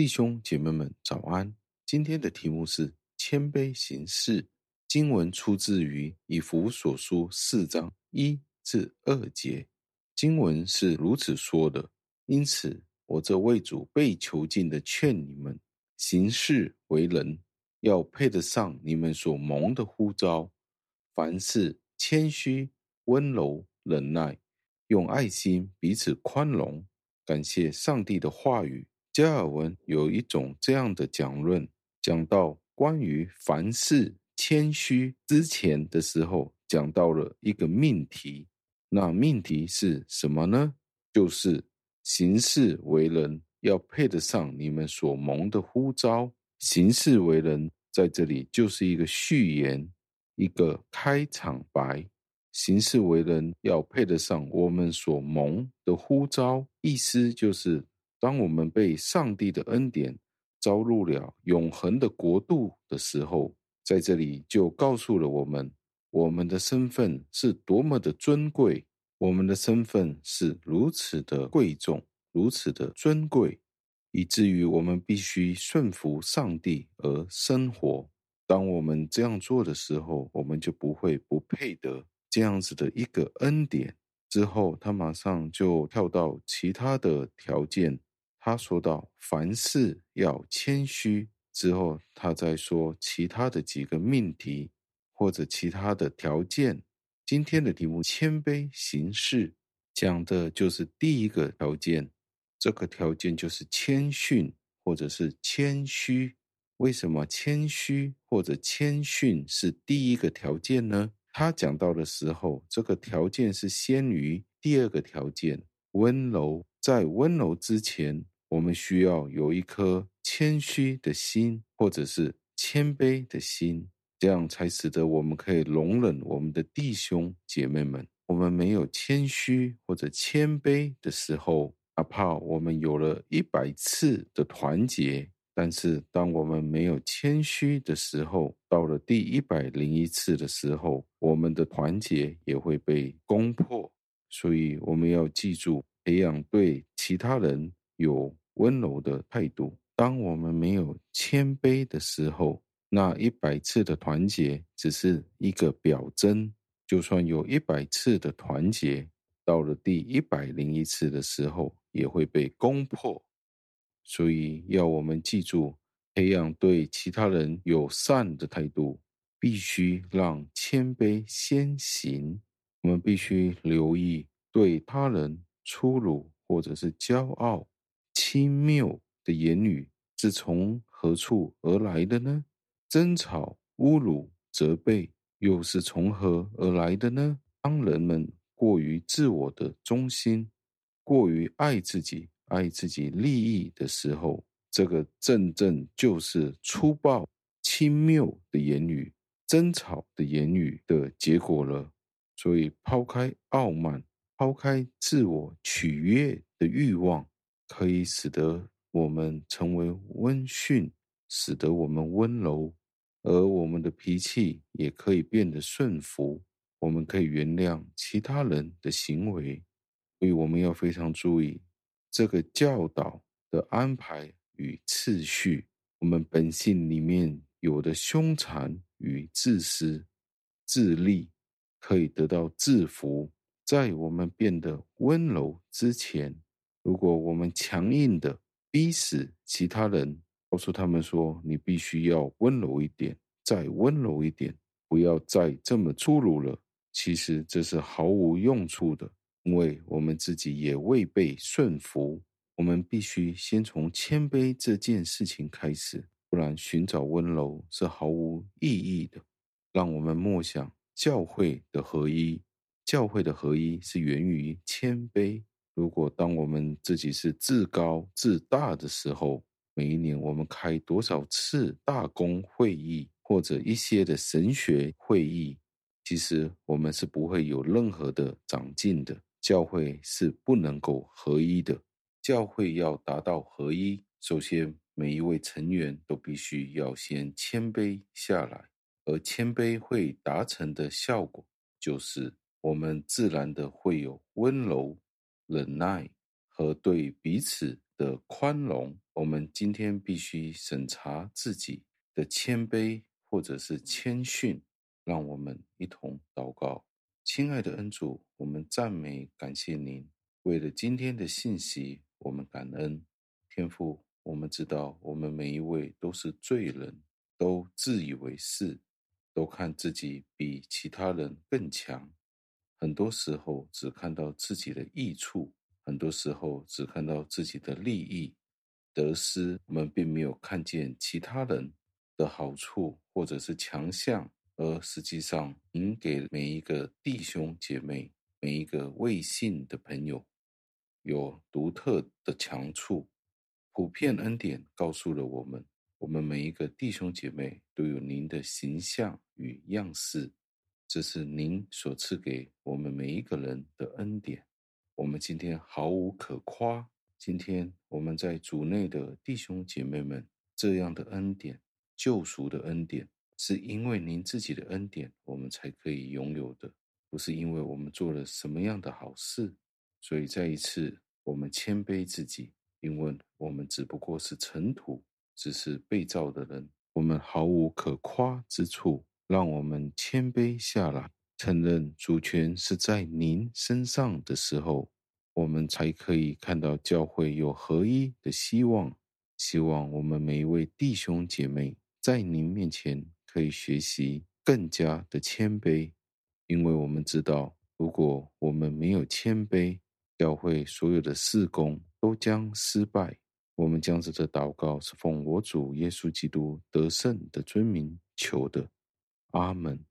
弟兄姐妹们，早安！今天的题目是谦卑行事。经文出自于以弗所书四章一至二节。经文是如此说的：因此，我这为主被囚禁的，劝你们行事为人，要配得上你们所蒙的呼召。凡事谦虚、温柔、忍耐，用爱心彼此宽容，感谢上帝的话语。加尔文有一种这样的讲论，讲到关于凡事谦虚之前的时候，讲到了一个命题。那命题是什么呢？就是行事为人要配得上你们所蒙的呼召。行事为人在这里就是一个序言，一个开场白。行事为人要配得上我们所蒙的呼召，意思就是。当我们被上帝的恩典招入了永恒的国度的时候，在这里就告诉了我们，我们的身份是多么的尊贵，我们的身份是如此的贵重，如此的尊贵，以至于我们必须顺服上帝而生活。当我们这样做的时候，我们就不会不配得这样子的一个恩典。之后，他马上就跳到其他的条件。他说到：“凡事要谦虚。”之后，他再说其他的几个命题或者其他的条件。今天的题目“谦卑行事”，讲的就是第一个条件。这个条件就是谦逊或者是谦虚。为什么谦虚或者谦逊是第一个条件呢？他讲到的时候，这个条件是先于第二个条件——温柔。在温柔之前。我们需要有一颗谦虚的心，或者是谦卑的心，这样才使得我们可以容忍我们的弟兄姐妹们。我们没有谦虚或者谦卑的时候，哪怕我们有了一百次的团结，但是当我们没有谦虚的时候，到了第一百零一次的时候，我们的团结也会被攻破。所以我们要记住，培养对其他人有。温柔的态度。当我们没有谦卑的时候，那一百次的团结只是一个表征。就算有一百次的团结，到了第一百零一次的时候，也会被攻破。所以，要我们记住，培养对其他人友善的态度，必须让谦卑先行。我们必须留意对他人粗鲁或者是骄傲。轻蔑的言语是从何处而来的呢？争吵、侮辱、责备又是从何而来的呢？当人们过于自我的中心，过于爱自己、爱自己利益的时候，这个正正就是粗暴、轻蔑的言语、争吵的言语的结果了。所以，抛开傲慢，抛开自我取悦的欲望。可以使得我们成为温驯，使得我们温柔，而我们的脾气也可以变得顺服。我们可以原谅其他人的行为，所以我们要非常注意这个教导的安排与次序。我们本性里面有的凶残与自私、自利，可以得到制服，在我们变得温柔之前。如果我们强硬的逼死其他人，告诉他们说：“你必须要温柔一点，再温柔一点，不要再这么粗鲁了。”其实这是毫无用处的，因为我们自己也未被顺服。我们必须先从谦卑这件事情开始，不然寻找温柔是毫无意义的。让我们默想教会的合一，教会的合一是源于谦卑。如果当我们自己是自高自大的时候，每一年我们开多少次大公会议或者一些的神学会议，其实我们是不会有任何的长进的。教会是不能够合一的。教会要达到合一，首先每一位成员都必须要先谦卑下来，而谦卑会达成的效果，就是我们自然的会有温柔。忍耐和对彼此的宽容，我们今天必须审查自己的谦卑或者是谦逊。让我们一同祷告，亲爱的恩主，我们赞美感谢您。为了今天的信息，我们感恩天父。我们知道，我们每一位都是罪人，都自以为是，都看自己比其他人更强。很多时候只看到自己的益处，很多时候只看到自己的利益得失，我们并没有看见其他人的好处或者是强项。而实际上，您给每一个弟兄姐妹、每一个未信的朋友，有独特的长处。普遍恩典告诉了我们，我们每一个弟兄姐妹都有您的形象与样式，这是您所赐给我们每一个人的恩典。我们今天毫无可夸。今天我们在主内的弟兄姐妹们，这样的恩典，救赎的恩典。是因为您自己的恩典，我们才可以拥有的，不是因为我们做了什么样的好事。所以再一次，我们谦卑自己，因为我们只不过是尘土，只是被造的人，我们毫无可夸之处。让我们谦卑下来，承认主权是在您身上的时候，我们才可以看到教会有合一的希望。希望我们每一位弟兄姐妹在您面前。可以学习更加的谦卑，因为我们知道，如果我们没有谦卑，教会所有的事工都将失败。我们将这的祷告是奉我主耶稣基督得胜的尊名求的，阿门。